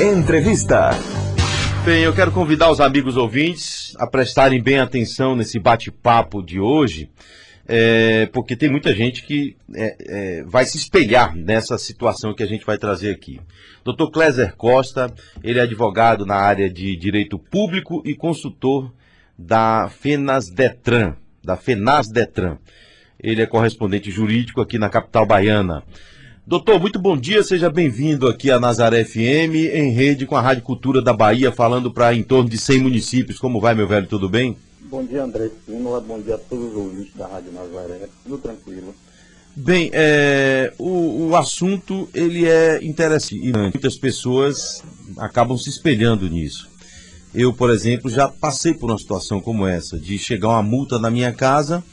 Entrevista. Bem, eu quero convidar os amigos ouvintes a prestarem bem atenção nesse bate-papo de hoje, é, porque tem muita gente que é, é, vai se espelhar nessa situação que a gente vai trazer aqui. Dr. Cléser Costa, ele é advogado na área de direito público e consultor da FENAS Detran, da FENAS Detran. Ele é correspondente jurídico aqui na capital baiana. Doutor, muito bom dia, seja bem-vindo aqui à Nazaré FM, em rede com a Rádio Cultura da Bahia, falando para em torno de 100 municípios. Como vai, meu velho, tudo bem? Bom dia, André Espínola, bom dia a todos os ouvintes da Rádio Nazaré, tudo tranquilo. Bem, é, o, o assunto ele é interessante. Muitas pessoas acabam se espelhando nisso. Eu, por exemplo, já passei por uma situação como essa, de chegar uma multa na minha casa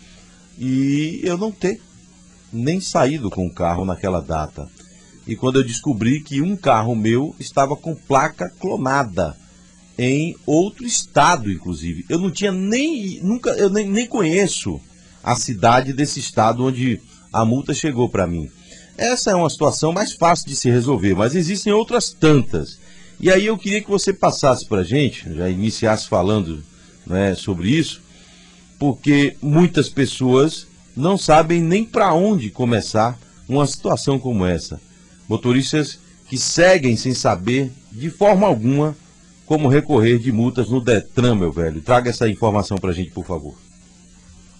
e eu não ter nem saído com o carro naquela data. E quando eu descobri que um carro meu estava com placa clonada em outro estado, inclusive. Eu não tinha nem. Nunca, eu nem, nem conheço a cidade desse estado onde a multa chegou para mim. Essa é uma situação mais fácil de se resolver, mas existem outras tantas. E aí eu queria que você passasse para a gente, já iniciasse falando né, sobre isso, porque muitas pessoas não sabem nem para onde começar uma situação como essa. Motoristas que seguem sem saber de forma alguma como recorrer de multas no Detran, meu velho. Traga essa informação para a gente, por favor.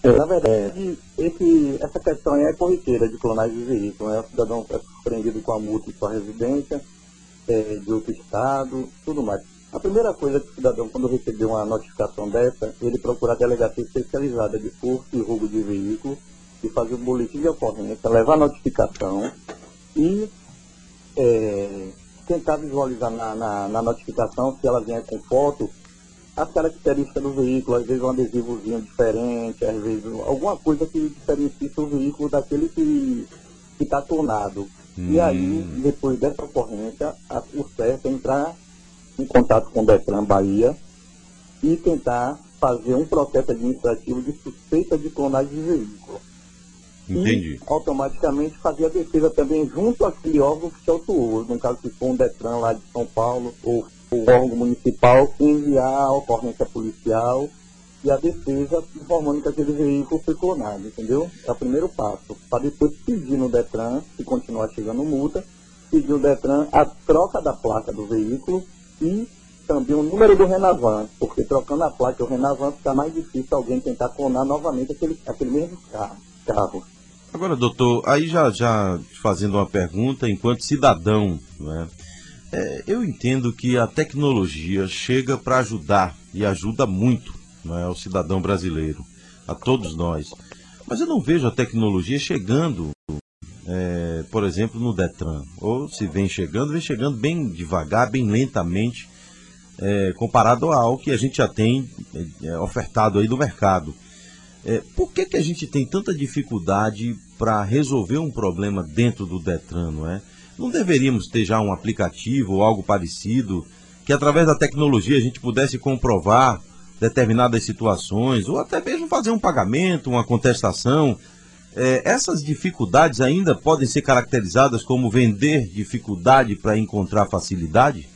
É, na verdade, esse, essa questão é corriqueira de clonagem de veículo. Né? O cidadão é surpreendido com a multa em sua residência, é, de outro estado, tudo mais. A primeira coisa que o cidadão, quando receber uma notificação dessa, ele procurar a delegacia especializada de furto e roubo de veículo e fazer o boletim de ocorrência, levar a notificação e é, tentar visualizar na, na, na, notificação, se ela vier com foto, as características do veículo, às vezes um adesivozinho diferente, às vezes alguma coisa que diferencie o veículo daquele que está tornado. Hum. E aí, depois dessa ocorrência, a, o certo é entrar em contato com o Detran Bahia e tentar fazer um processo administrativo de suspeita de clonagem de veículo. Entendi. E automaticamente fazer a defesa também junto àquele órgão que se autuou, no caso se for um Detran lá de São Paulo, ou o órgão municipal, enviar a ocorrência policial e a defesa informando que aquele veículo foi clonado, entendeu? É o primeiro passo. Para depois pedir no Detran, se continuar chegando multa, pedir no Detran a troca da placa do veículo e também o número do Renavan, porque trocando a placa do Renavan fica mais difícil alguém tentar clonar novamente aquele, aquele mesmo carro. Agora, doutor, aí já, já fazendo uma pergunta, enquanto cidadão, né, é, eu entendo que a tecnologia chega para ajudar e ajuda muito né, o cidadão brasileiro, a todos nós. Mas eu não vejo a tecnologia chegando, é, por exemplo, no Detran. Ou se vem chegando, vem chegando bem devagar, bem lentamente, é, comparado ao que a gente já tem é, ofertado aí no mercado. É, por que, que a gente tem tanta dificuldade para resolver um problema dentro do Detran, não é? Não deveríamos ter já um aplicativo ou algo parecido que através da tecnologia a gente pudesse comprovar determinadas situações ou até mesmo fazer um pagamento, uma contestação. É, essas dificuldades ainda podem ser caracterizadas como vender dificuldade para encontrar facilidade?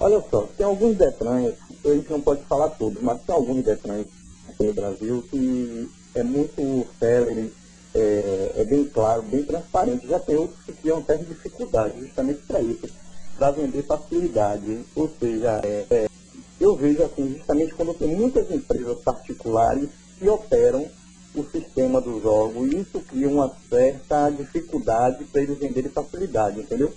Olha só, tem alguns Detrans, a gente não pode falar todos, mas tem alguns Detrans aqui no Brasil que é muito célere, é, é, bem claro, bem transparente. Já tem outros que criam certa dificuldade justamente para isso, para vender facilidade. Ou seja, é, é, eu vejo assim, justamente quando tem muitas empresas particulares que operam o sistema dos órgãos, e isso cria uma certa dificuldade para eles venderem facilidade, entendeu?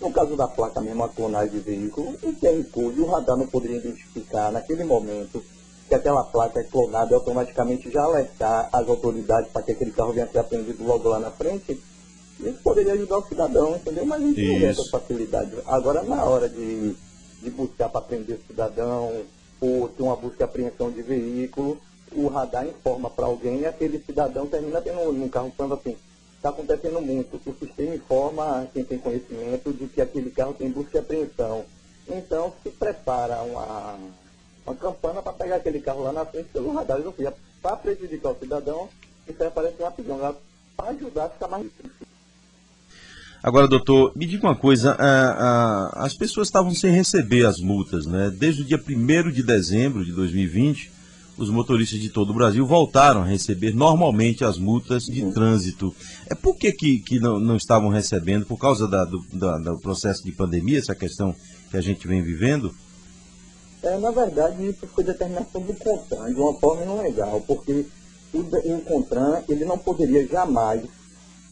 No caso da placa mesmo, a clonagem de veículo, o QR Code, o radar não poderia identificar naquele momento que aquela placa é clonada e automaticamente já alertar as autoridades para que aquele carro venha a ser apreendido logo lá na frente, isso poderia ajudar o cidadão, entendeu? Mas a gente não tem essa facilidade. Agora, na hora de, de buscar para prender o cidadão, ou ter uma busca e apreensão de veículo, o radar informa para alguém e aquele cidadão termina tendo um carro falando assim, está acontecendo muito. O sistema informa quem tem conhecimento de que aquele carro tem busca e apreensão. Então, se prepara uma uma campana para pegar aquele carro lá na frente pelo radar. Ou seja, para prejudicar o cidadão, isso aí aparece rapidão, para ajudar a ficar mais difícil. Agora, doutor, me diga uma coisa, as pessoas estavam sem receber as multas, né? Desde o dia 1 de dezembro de 2020, os motoristas de todo o Brasil voltaram a receber normalmente as multas de uhum. trânsito. É por que, que, que não, não, estavam recebendo? Por causa da, do, da, do, processo de pandemia, essa questão que a gente vem vivendo? É, na verdade, isso foi determinação do CONTRAN, de uma forma não legal, porque o, o CONTRAN ele não poderia jamais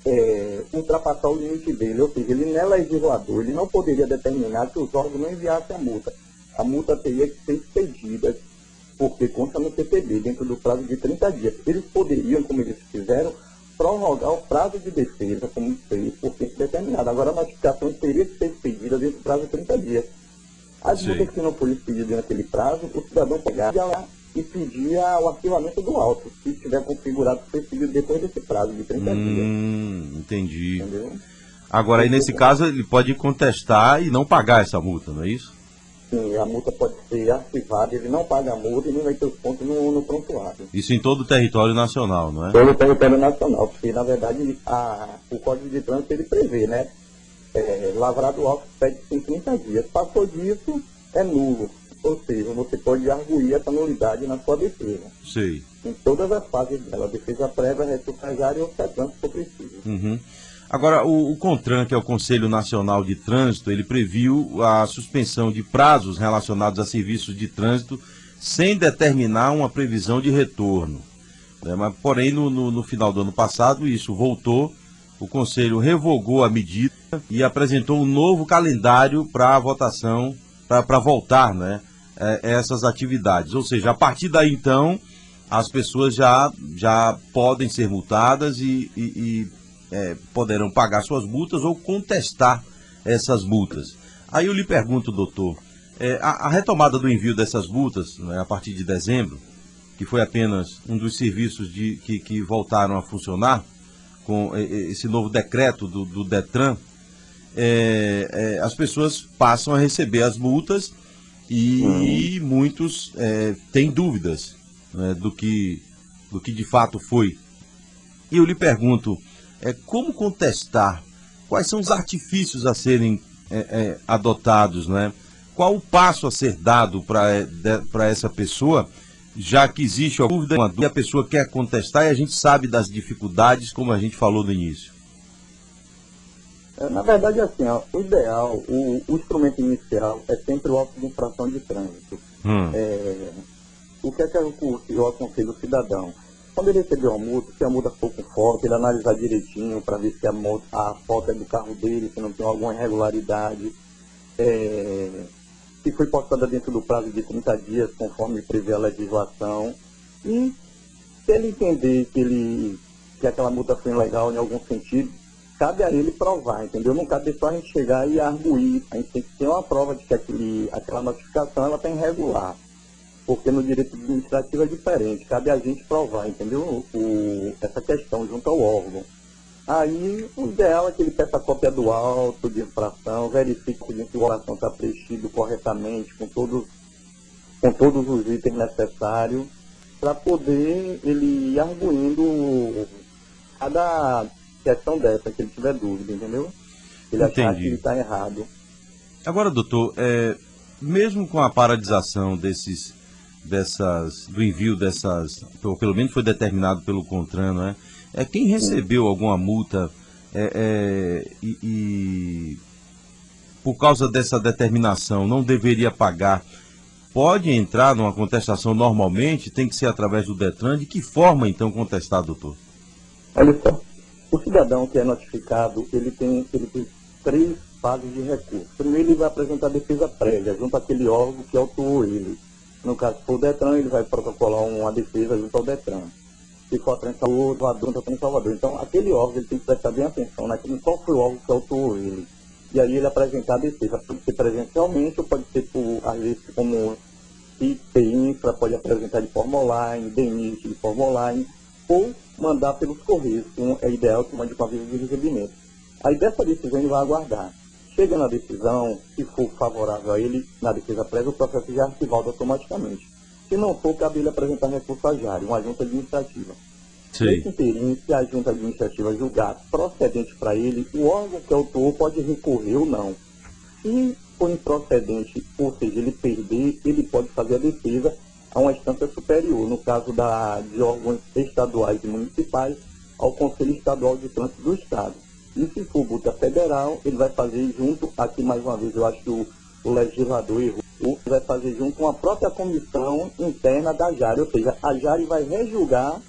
é, ultrapassar o limite dele, ou seja, ele não é legislador, ele não poderia determinar que os órgãos não enviassem a multa. A multa teria que ser expedida porque consta no CPB, dentro do prazo de 30 dias. Eles poderiam, como eles fizeram, prorrogar o prazo de defesa, como fez, por tempo determinado. Agora, a notificação teria que ser expedida dentro do prazo de 30 dias. As multas que não forem expedidas naquele prazo, o cidadão pegaria lá e pedia o arquivamento do auto, se estiver configurado ser expedido depois desse prazo de 30 hum, dias. Entendi. Entendeu? Agora, aí, nesse caso, ele pode contestar e não pagar essa multa, não é isso? Sim, a multa pode ser arquivada, ele não paga a multa e não vai ter os pontos no, no prontuário. Isso em todo o território nacional, não é? Todo o território nacional, porque na verdade a, o Código de Trânsito ele prevê, né? É, lavrado alto pede em 30 dias. Passou disso, é nulo. Ou seja, você pode arguir essa nulidade na sua defesa. Sim. Em todas as fases dela, defesa prévia, recursária ou sedã, se for preciso. Uhum. Agora, o, o, CONTRAN, que é o Conselho Nacional de Trânsito, ele previu a suspensão de prazos relacionados a serviços de trânsito sem determinar uma previsão de retorno. Né? Mas, porém, no, no, no, final do ano passado, isso voltou, o Conselho revogou a medida e apresentou um novo calendário para a votação, para voltar né, é, essas atividades. Ou seja, a partir daí, então, as pessoas já, já podem ser multadas e, e, e é, poderão pagar suas multas ou contestar essas multas. Aí eu lhe pergunto, doutor, é, a, a, retomada do envio dessas multas né, a partir de dezembro, que foi apenas um dos serviços de, que, que voltaram a funcionar com esse novo decreto do, do Detran, é, é, as pessoas passam a receber as multas e muitos é, têm dúvidas né, do, que, do que de fato foi. E eu lhe pergunto, é, como contestar, quais são os artifícios a serem é, é, adotados, né? Qual o passo a ser dado para é, essa pessoa, já que existe alguma dúvida, a pessoa quer contestar e a gente sabe das dificuldades, como a gente falou no início. É, na verdade, assim, ó, o ideal, o, o, instrumento inicial é sempre o auto de infração de trânsito. Hum. É, o que é que eu, eu aconselho o cidadão? Quando ele receber uma multa, se a multa for com foto, ele analisar direitinho para ver se a, moto, a foto é do carro dele, se não tem alguma irregularidade. É, se foi postada dentro do prazo de 30 dias, conforme prevê a legislação. E se ele entender que, ele, que aquela multa foi ilegal em algum sentido, cabe a ele provar, entendeu? Não cabe só a gente chegar e arguir. A gente tem que ter uma prova de que aquele, aquela notificação ela está irregular porque no direito administrativo é diferente, cabe a gente provar, entendeu? O, essa questão junto ao órgão. Aí o ideal é que ele peça a cópia do auto de infração, verifique se a infração está preenchido corretamente, com todos, com todos os itens necessários, para poder ele ir arguindo cada questão dessa, que ele tiver dúvida, entendeu? Ele Entendi. achar que ele está errado. Agora, doutor, é, mesmo com a paralisação desses dessas, do envio dessas, ou pelo menos foi determinado pelo CONTRAN, não é? É quem recebeu alguma multa é, é, e, e, por causa dessa determinação não deveria pagar, pode entrar numa contestação normalmente? Tem que ser através do Detran? De que forma então contestar, doutor? Olha só, o cidadão que é notificado, ele tem, ele tem três fases de recurso. Primeiro ele vai apresentar defesa prévia junto àquele órgão que autuou ele. No caso, for o Detran, ele vai protocolar uma defesa junto ao Detran. Se for a trem saúde, o adulto a Salvador. Então, aquele órgão ele tem que prestar bem atenção, né? Qual foi o órgão que autuou ele? E aí ele apresentar a defesa. Pode ser presencialmente ou pode ser por, às vezes, como IP Infra, pode apresentar de forma online, DENIT de forma online, ou mandar pelos Correios, que é ideal que mande com aviso de recebimento. Aí dessa decisão ele vai aguardar. Chega na decisão, se for favorável a ele, na defesa prévia, o processo já é arquivado automaticamente. Se não for, cabe ele apresentar recurso à JARE, uma junta administrativa. Sim. Nesse se a junta administrativa julgar procedente para ele, o órgão que autuou pode recorrer ou não. Se for improcedente, ou seja, ele perder, ele pode fazer a defesa a uma instância superior, no caso da, de órgãos estaduais e municipais, ao Conselho Estadual de Trânsito do Estado. E se for multa federal, ele vai fazer junto, aqui mais uma vez, eu acho que o, o legislador errou, vai fazer junto com a própria comissão interna da JARE, ou seja, a JARE vai rejulgar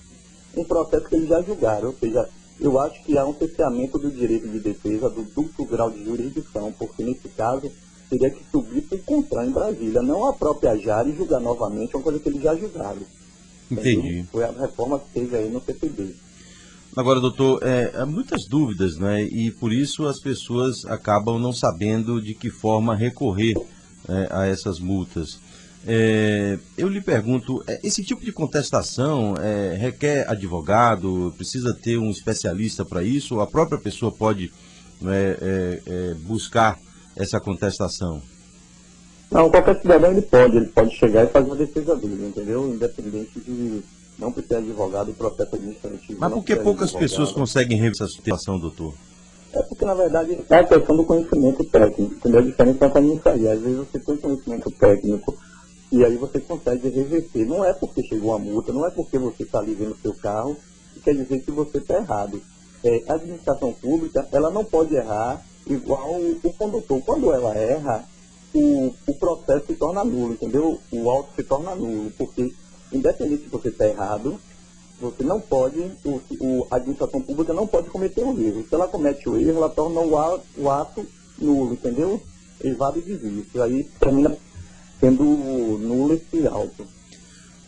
um processo que eles já julgaram, ou seja, eu acho que há um cerceamento do direito de defesa, do duplo grau de jurisdição, porque nesse caso teria que subir para o CONTRAN em Brasília, não a própria JARE julgar novamente uma coisa que eles já julgaram. Entendi. Foi a reforma que teve aí no CPB. Agora, doutor, é, há muitas dúvidas, né? E por isso as pessoas acabam não sabendo de que forma recorrer é, a essas multas. É, eu lhe pergunto, é, esse tipo de contestação é, requer advogado, precisa ter um especialista para isso, a própria pessoa pode né, é, é, buscar essa contestação? Não, qualquer cidadão ele pode, ele pode chegar e fazer a defesa dele, entendeu? Independente de não precisar de advogado, o processo administrativo. Mas por que poucas pessoas conseguem rever essa situação, doutor? É porque, na verdade, é a questão do conhecimento técnico, entendeu? A diferença é aí. Às vezes você tem conhecimento técnico e aí você consegue reverter. Não é porque chegou a multa, não é porque você está ali vendo o seu carro, que quer dizer que você está errado. É, a administração pública, ela não pode errar igual o condutor. Quando ela erra, o, o processo se torna nulo, entendeu? O auto se torna nulo, porque independente se você está errado, você não pode, o, o, a administração pública não pode cometer um erro. Se ela comete o erro, ela torna o ato, o ato nulo, entendeu? Evado de vício. Aí termina sendo nulo esse auto.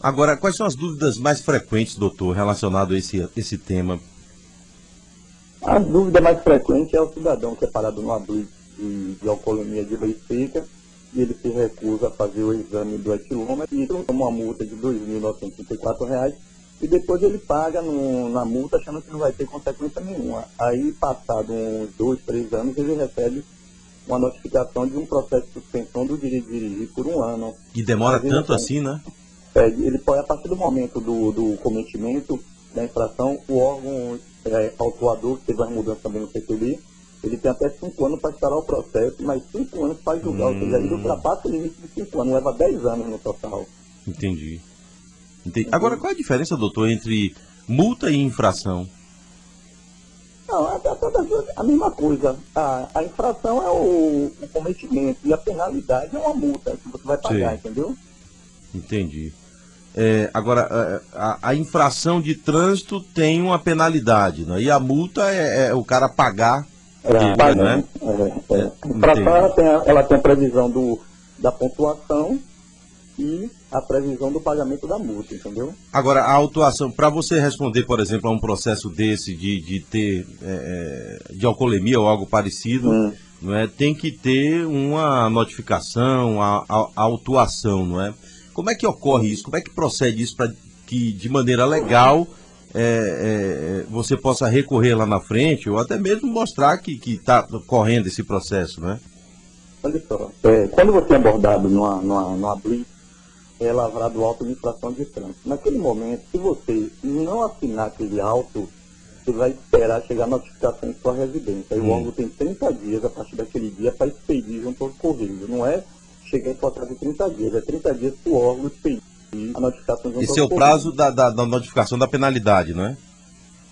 Agora, quais são as dúvidas mais frequentes, doutor, relacionado a esse, esse tema? A dúvida mais frequente é o cidadão que é parado no abrigo de, de alcoolemia de lei seca e ele se recusa a fazer o exame do etilômetro e toma uma multa de R$ 2.934 e depois ele paga no, na multa achando que não vai ter consequência nenhuma. Aí, passado uns dois, três anos, ele recebe uma notificação de um processo de suspensão do direito de dirigir por um ano. E demora tanto assim, né? É, ele pode, a partir do momento do, do cometimento da infração, o órgão é, autuador, que teve uma mudança também no CTB, ele tem até cinco anos para instalar o processo, mas cinco anos para julgar, hum. ou seja, ele hum. ultrapassa o limite de cinco anos, leva dez anos no total. Entendi. Entendi. Agora, qual é a diferença, doutor, entre multa e infração? Não, é, é a mesma coisa. A, a infração é o, o, cometimento e a penalidade é uma multa que você vai pagar, Sim. entendeu? Entendi. É, agora, é, a, a, infração de trânsito tem uma penalidade, né? e a multa é, é o cara pagar é, paga, né? É, é. Para ela tem, a, ela tem a previsão do, da pontuação e a previsão do pagamento da multa, entendeu? Agora, a autuação, para você responder, por exemplo, a um processo desse de, de ter é, é, de alcoolemia ou algo parecido, hum. não é, tem que ter uma notificação, a, a, a, autuação, não é? Como é que ocorre isso? Como é que procede isso para que, de maneira legal, é, é, você possa recorrer lá na frente ou até mesmo mostrar que está correndo esse processo, né? Olha só, é, quando você é abordado numa, numa, numa blitz, é lavrado auto de infração de trânsito. Naquele momento, se você não assinar aquele auto, você vai esperar chegar a notificação em sua residência. Aí hum. o órgão tem 30 dias a partir daquele dia para expedir junto ao correio. Não é chegar em sua casa em 30 dias, é 30 dias para o órgão expedir a notificação Esse é o prazo da, da, da, notificação da penalidade, não é?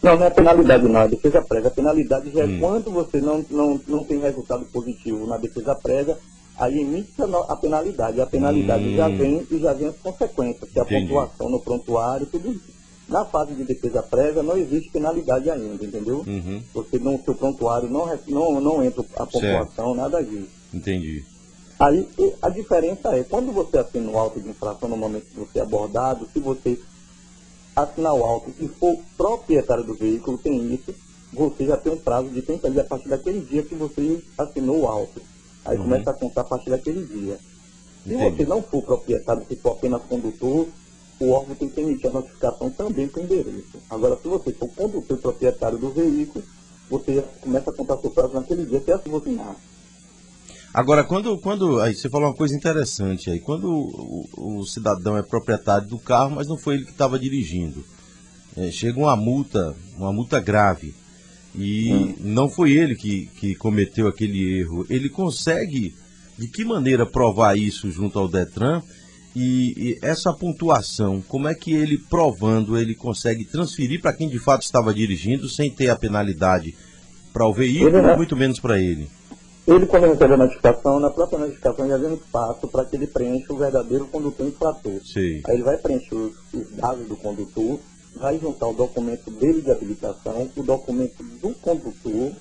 Não, não é penalidade não, é defesa prévia. A penalidade já é hum. quando você não, não, não tem resultado positivo na defesa prévia, aí emite a penalidade. A penalidade hum. já vem e já vem as consequências, que é a Entendi. pontuação no prontuário, tudo isso. Na fase de defesa prévia não existe penalidade ainda, entendeu? Uhum. Você não, seu prontuário não, não, não entra a pontuação, certo. nada disso. Entendi. Aí a diferença é, quando você assina o auto de infração no momento que você é abordado, se você assinar o auto e for proprietário do veículo, tem isso, você já tem um prazo de 30 dias a partir daquele dia que você assinou o auto. Aí uhum. começa a contar a partir daquele dia. Se Entendi. você não for proprietário, se for apenas condutor, o órgão tem que emitir a notificação também com endereço. Agora, se você for condutor e proprietário do veículo, você já começa a contar seu prazo naquele dia, que é assim você nasce. Agora, quando, quando aí você falou uma coisa interessante aí, quando o, o, cidadão é proprietário do carro, mas não foi ele que estava dirigindo, é, chega uma multa, uma multa grave, e hum. não foi ele que, que cometeu aquele erro, ele consegue, de que maneira provar isso junto ao Detran? E, e, essa pontuação, como é que ele provando, ele consegue transferir para quem de fato estava dirigindo sem ter a penalidade para o veículo, muito menos para ele? Ele, quando recebe a notificação, na própria notificação já vem um espaço para que ele preencha o verdadeiro condutor infrator. Sim. Aí ele vai preencher os, os dados do condutor, vai juntar o documento dele de habilitação, o documento do condutor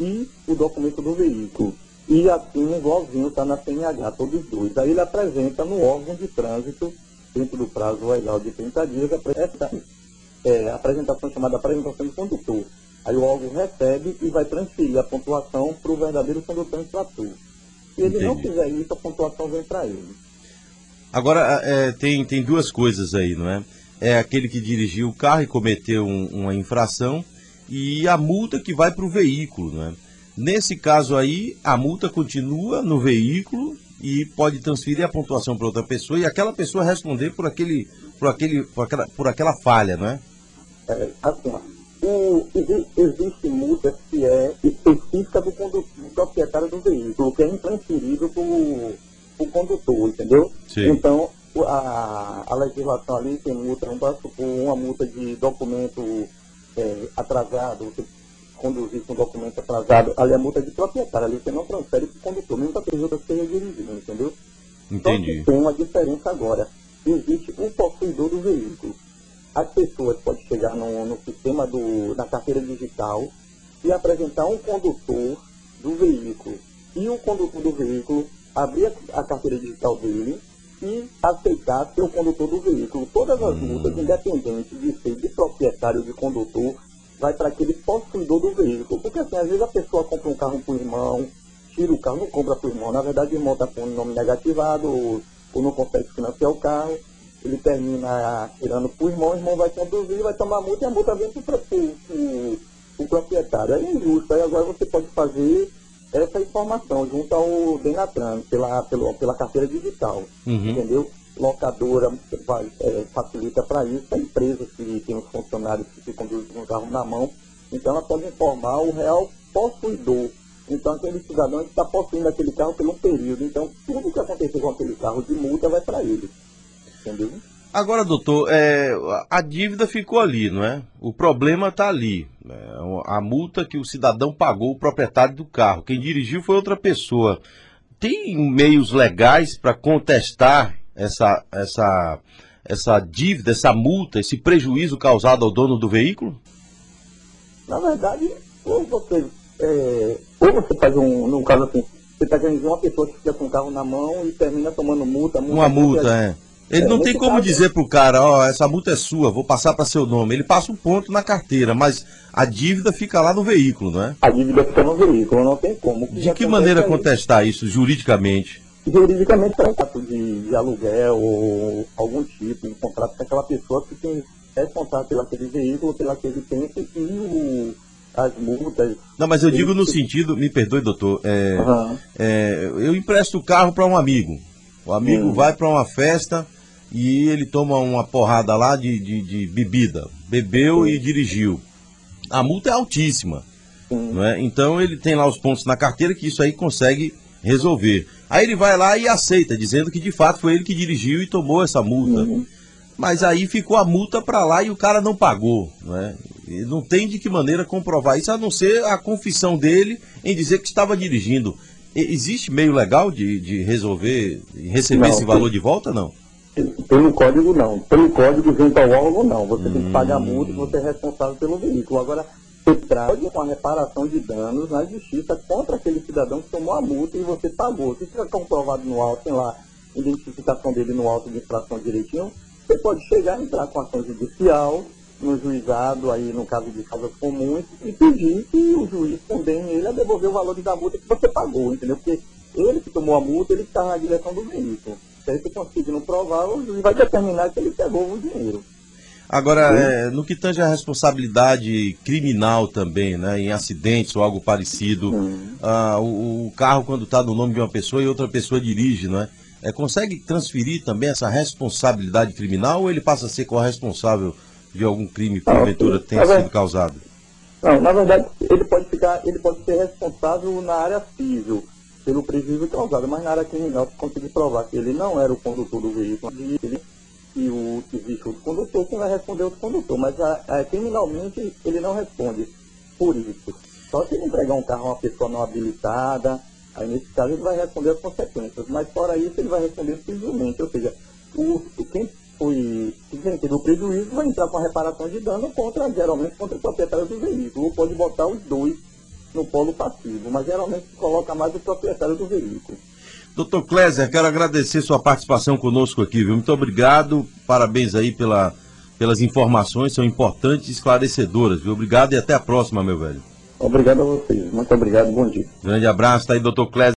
e o documento do veículo. E assim, igualzinho, está na CNH, todos os dois. Aí ele apresenta no órgão de trânsito, dentro do prazo legal de 30 dias, essa é, apresentação chamada apresentação do condutor. Aí o órgão recebe e vai transferir a pontuação para o verdadeiro condutor infrator. Se ele Entendi. não fizer isso, a pontuação vem para ele. Agora, é, tem, tem duas coisas aí, não é? É aquele que dirigiu o carro e cometeu um, uma infração e a multa que vai para o veículo, não é? Nesse caso aí, a multa continua no veículo e pode transferir a pontuação para outra pessoa e aquela pessoa responder por aquele, por aquele, por aquela, por aquela falha, não é? é assim, o, existe multa que é específica do, condutor, do proprietário do veículo, que é intransferível para o condutor, entendeu? Sim. Então, a, a legislação ali tem multa, vamos supor, uma multa de documento é, atrasado, você conduzir com documento atrasado, ali a multa é de proprietário, ali você não transfere para o condutor, mesmo que a pessoa esteja dirigindo, entendeu? Entendi. Só que tem uma diferença agora. Existe um possuidor do veículo as pessoas podem chegar no, no sistema do, da carteira digital e apresentar um condutor do veículo. E o condutor do veículo abrir a, carteira digital dele e aceitar ser o condutor do veículo. Todas as hum. multas, independente de ser de proprietário de condutor, vai para aquele possuidor do veículo. Porque assim, às vezes a pessoa compra um carro para o irmão, tira o carro, não compra para o irmão. Na verdade, o irmão está com o nome negativado ou, ou não consegue financiar o carro ele termina tirando para o irmão, o irmão vai conduzir, vai tomar multa e a multa vem para o proprietário. É injusto. Aí agora você pode fazer essa informação junto ao Denatran, pela, pela, pela carteira digital. Uhum. Entendeu? Locadora vai, é, facilita para isso. A empresa que tem os funcionários que ficam com o carro na mão, então ela pode informar o real possuidor. Então aquele cidadão está possuindo aquele carro por um período. Então tudo que acontecer com aquele carro de multa vai para ele. Agora, doutor, é, a dívida ficou ali, não é? O problema está ali. É, a multa que o cidadão pagou, o proprietário do carro. Quem dirigiu foi outra pessoa. Tem meios legais para contestar essa, essa, essa dívida, essa multa, esse prejuízo causado ao dono do veículo? Na verdade, ou você, é, ou você faz um, no caso assim, você está ganhando uma pessoa que fica com o carro na mão e termina tomando multa. multa uma multa, é. Ele é, não tem como caso... dizer pro cara, ó, oh, essa multa é sua, vou passar para seu nome. Ele passa um ponto na carteira, mas a dívida fica lá no veículo, não é? A dívida fica no veículo, não tem como. De que maneira contestar isso juridicamente? Juridicamente é um contrato de, de, aluguel ou algum tipo, um contrato com aquela pessoa que tem responsável pelo aquele veículo, pelo aquele tempo e o, as multas. Não, mas eu digo no sentido, me perdoe, doutor, é, uhum. é, eu empresto o carro para um amigo. O amigo hum. vai para uma festa e ele toma uma porrada lá de, de, de bebida, bebeu e dirigiu. A multa é altíssima. Não é? Então ele tem lá os pontos na carteira que isso aí consegue resolver. Aí ele vai lá e aceita, dizendo que de fato foi ele que dirigiu e tomou essa multa. Uhum. Mas aí ficou a multa para lá e o cara não pagou. Não, é? Ele não tem de que maneira comprovar isso, a não ser a confissão dele em dizer que estava dirigindo. Existe meio legal de, de resolver, receber não, esse valor de volta, não? Pelo código não. Pelo código junto ao órgão não. Você hum. tem que pagar hum. multa e você é responsável pelo veículo. Agora, você traz uma reparação de danos na justiça contra aquele cidadão que tomou a multa e você pagou. Se fica comprovado no auto, tem lá identificação dele no auto de infração direitinho, você pode chegar e entrar com ação judicial no juizado, aí no caso de causas comuns, e pedir que o juiz condene ele a devolver o valor da multa que você pagou, entendeu? Porque ele que tomou a multa, ele está na direção do veículo. Se ele conseguir não provar, o juiz vai determinar que ele pegou o dinheiro. Agora, é, no que tange a responsabilidade criminal também, né, em acidentes ou algo parecido, ah, o, o, carro quando está no nome de uma pessoa e outra pessoa dirige, não é? é? Consegue transferir também essa responsabilidade criminal ou ele passa a ser corresponsável de algum crime que porventura tenha sido causado? Não, na verdade, ele pode ficar, ele pode ser responsável na área civil pelo prejuízo causado, mas na área criminal, se conseguir provar que ele não era o condutor do veículo, ele, e o existe outro condutor, quem vai responder é outro condutor. Mas a, a, criminalmente ele não responde por isso. Só se ele entregar um carro a uma pessoa não habilitada, aí nesse caso ele vai responder as consequências. Mas fora isso ele vai responder civilmente, ou seja, o, quem foi quem teve o prejuízo vai entrar com a reparação de dano contra, geralmente, contra o proprietário do veículo. Pode botar os dois no polo passivo, mas geralmente se coloca mais o proprietário do veículo. Doutor Kleiser, quero agradecer sua participação conosco aqui, viu? Muito obrigado, parabéns aí pela, pelas informações, são importantes e esclarecedoras, viu? Obrigado e até a próxima, meu velho. Obrigado a vocês, muito obrigado, bom dia. Grande abraço, tá aí, doutor Clésia.